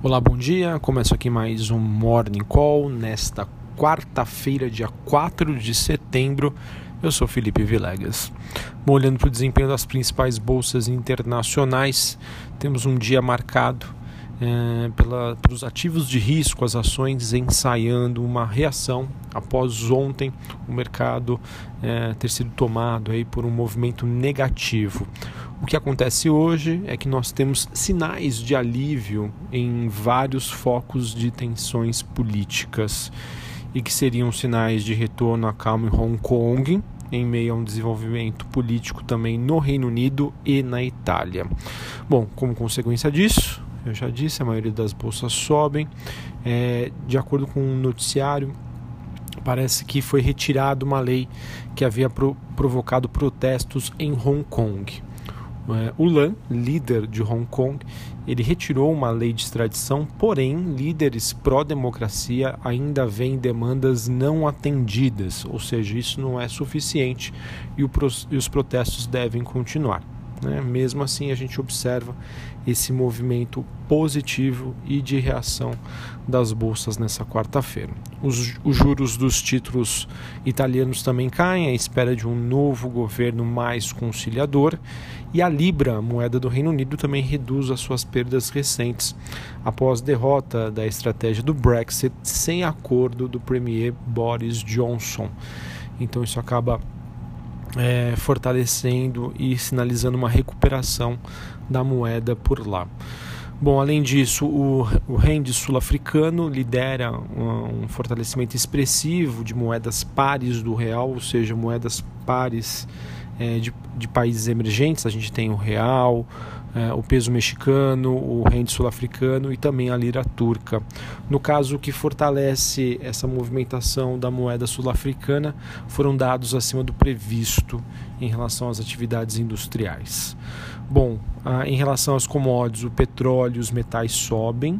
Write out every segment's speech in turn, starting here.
Olá, bom dia. Começo aqui mais um Morning Call nesta quarta-feira, dia 4 de setembro. Eu sou Felipe Vilegas. Bom, olhando para o desempenho das principais bolsas internacionais, temos um dia marcado é, pela, pelos ativos de risco, as ações ensaiando uma reação após ontem o mercado é, ter sido tomado aí por um movimento negativo. O que acontece hoje é que nós temos sinais de alívio em vários focos de tensões políticas e que seriam sinais de retorno à calma em Hong Kong, em meio a um desenvolvimento político também no Reino Unido e na Itália. Bom, como consequência disso, eu já disse, a maioria das bolsas sobem. É, de acordo com o um noticiário, parece que foi retirada uma lei que havia pro, provocado protestos em Hong Kong. É, o Lan, líder de Hong Kong, ele retirou uma lei de extradição, porém, líderes pró-democracia ainda veem demandas não atendidas, ou seja, isso não é suficiente e, e os protestos devem continuar. Né? Mesmo assim, a gente observa esse movimento positivo e de reação das bolsas nessa quarta-feira. Os, os, juros dos títulos italianos também caem à espera de um novo governo mais conciliador e a Libra, a moeda do Reino Unido, também reduz as suas perdas recentes após derrota da estratégia do Brexit sem acordo do premier Boris Johnson. Então isso acaba é, fortalecendo e sinalizando uma recuperação da moeda por lá. Bom, além disso, o, o rende sul-africano lidera um, um, fortalecimento expressivo de moedas pares do real, ou seja, moedas pares é, de, de países emergentes. A gente tem o real, é, o peso mexicano, o rende sul-africano e também a lira turca. No caso, o que fortalece essa movimentação da moeda sul-africana foram dados acima do previsto em relação às atividades industriais. Bom, em relação às commodities, o petróleo e os metais sobem.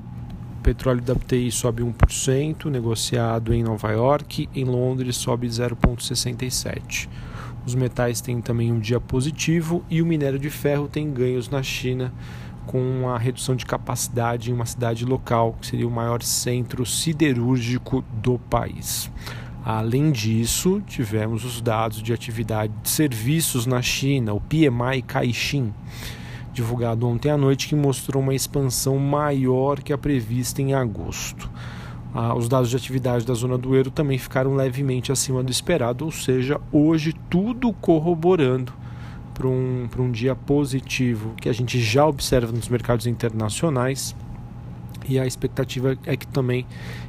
Petróleo WTI sobe 1%, negociado em Nova York, em Londres sobe 0,67%. Os metais têm também um dia positivo e o minério de ferro tem ganhos na China com a redução de capacidade em uma cidade local, que seria o maior centro siderúrgico do país. Além disso, tivemos os dados de atividade de serviços na China, o PMI Caixin, divulgado ontem à noite, que mostrou uma expansão maior que a prevista em agosto. Ah, os dados de atividade da zona do euro também ficaram levemente acima do esperado, ou seja, hoje tudo corroborando para um, um dia positivo que a gente já observa nos mercados internacionais. E a expectativa é que também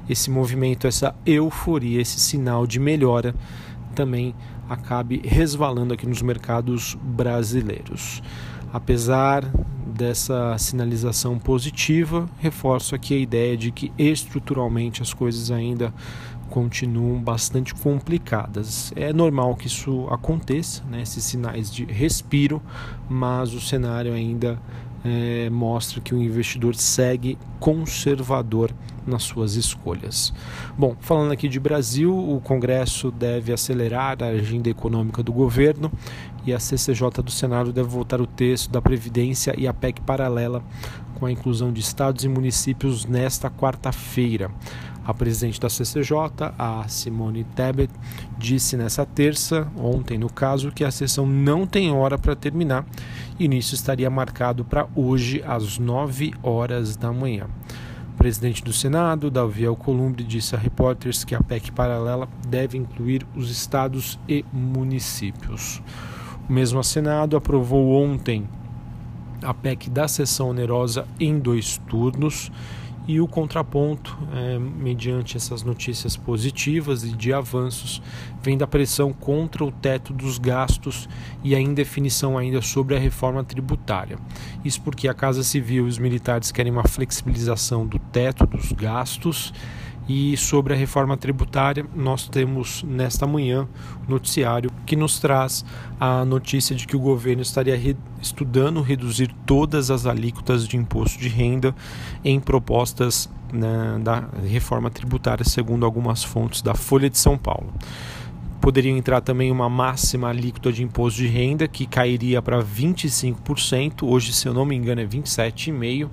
esse movimento, essa euforia, esse sinal de melhora também acabe resvalando aqui nos mercados brasileiros. Apesar dessa sinalização positiva, reforço aqui a ideia de que estruturalmente as coisas ainda continuam bastante complicadas. É normal que isso aconteça, né, esses sinais de respiro, mas o cenário ainda é, mostra que o investidor segue conservador nas suas escolhas. Bom, falando aqui de Brasil, o Congresso deve acelerar a agenda econômica do governo e a CCJ do Senado deve votar o texto da Previdência e a PEC paralela com a inclusão de estados e municípios nesta quarta-feira. A presidente da CCJ, a Simone Tebet, disse nessa terça, ontem no caso, que a sessão não tem hora para terminar nisso estaria marcado para hoje às 9 horas da manhã. O presidente do Senado, Davi Alcolumbre, disse a repórteres que a PEC paralela deve incluir os estados e municípios. O mesmo Senado aprovou ontem a PEC da sessão onerosa em dois turnos e o contraponto, é, mediante essas notícias positivas e de avanços, vem da pressão contra o teto dos gastos e a indefinição ainda sobre a reforma tributária. Isso porque a Casa Civil e os militares querem uma flexibilização do teto dos gastos e sobre a reforma tributária, nós temos nesta manhã um noticiário que nos traz a notícia de que o governo estaria re estudando reduzir todas as alíquotas de imposto de renda em propostas né, da reforma tributária, segundo algumas fontes da Folha de São Paulo. Poderia entrar também uma máxima alíquota de imposto de renda que cairia para 25%, hoje, se eu não me engano, é 27,5%. uh,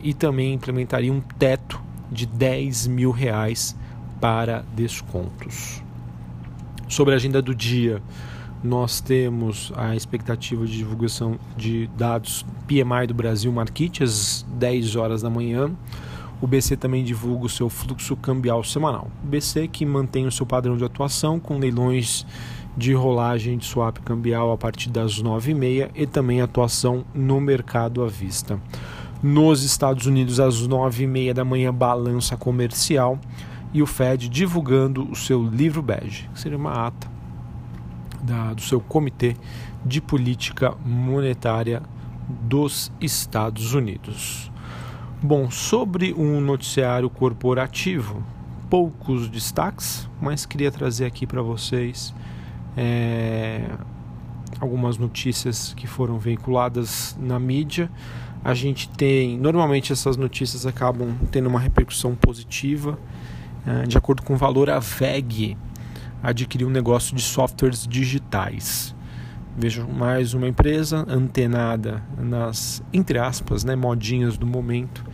e também implementaria um teto de 10 mil reais para descontos. Sobre a agenda do dia, nós temos a expectativa de divulgação de dados PMI do Brasil Market às 10 horas da manhã. O BC também divulga o seu fluxo cambial semanal. O BC que mantém o seu padrão de atuação com leilões de rolagem de swap cambial a partir das 9h30 e também atuação no mercado à vista. Nos Estados Unidos, às 9h30 da manhã, balança comercial e o Fed divulgando o seu livro bege, que seria uma ata da, do seu Comitê de Política Monetária dos Estados Unidos. Bom, sobre um noticiário corporativo, poucos destaques, mas queria trazer aqui para vocês é, algumas notícias que foram veiculadas na mídia. A gente tem, normalmente essas notícias acabam tendo uma repercussão positiva. É, de acordo com o valor, a VEG adquiriu um negócio de softwares digitais. Vejo mais uma empresa antenada nas, entre aspas, né, modinhas do momento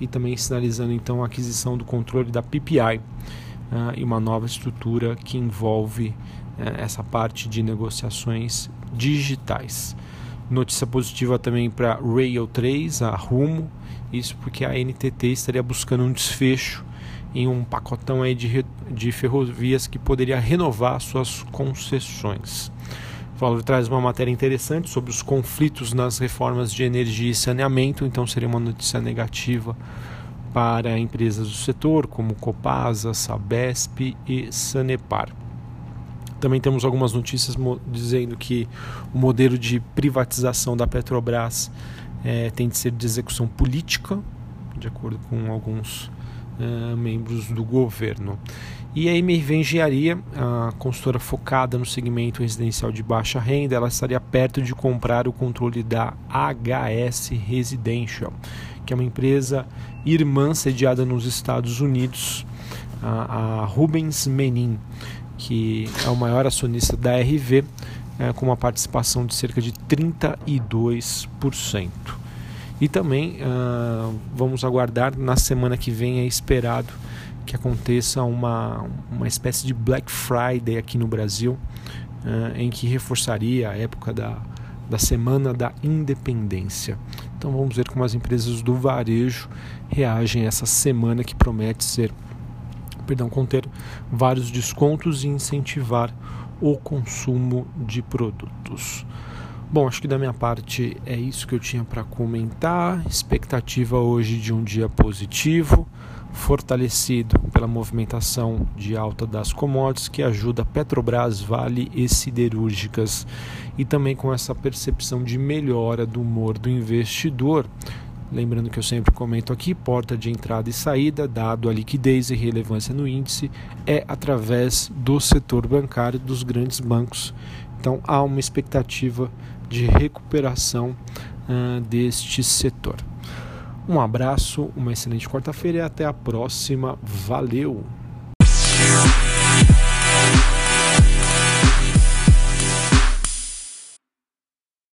e também sinalizando então a aquisição do controle da PPI uh, e uma nova estrutura que envolve uh, essa parte de negociações digitais. Notícia positiva também para Rail 3, a Rumo, isso porque a NTT estaria buscando um desfecho em um pacotão aí de, de ferrovias que poderia renovar suas concessões. O Valor traz uma matéria interessante sobre os conflitos nas reformas de energia e saneamento, então seria uma notícia negativa para empresas do setor, como Copasa, Sabesp e Sanepar. Também temos algumas notícias dizendo que o modelo de privatização da Petrobras é, tem de ser de execução política, de acordo com alguns uh, membros do governo. E a MRV Engenharia, a consultora focada no segmento residencial de baixa renda, ela estaria perto de comprar o controle da HS Residential, que é uma empresa irmã sediada nos Estados Unidos, a, a Rubens Menin, que é o maior acionista da RV, é, com uma participação de cerca de 32%. E também uh, vamos aguardar na semana que vem é esperado que aconteça uma, uma espécie de Black Friday aqui no Brasil, uh, em que reforçaria a época da, da Semana da Independência. Então vamos ver como as empresas do varejo reagem a essa semana que promete ser, perdão, conter vários descontos e incentivar o consumo de produtos. Bom, acho que da minha parte é isso que eu tinha para comentar. Expectativa hoje de um dia positivo, fortalecido pela movimentação de alta das commodities que ajuda Petrobras, Vale e siderúrgicas e também com essa percepção de melhora do humor do investidor. Lembrando que eu sempre comento aqui, porta de entrada e saída, dado a liquidez e relevância no índice, é através do setor bancário dos grandes bancos. Então há uma expectativa de recuperação uh, deste setor. Um abraço, uma excelente quarta-feira e até a próxima. Valeu!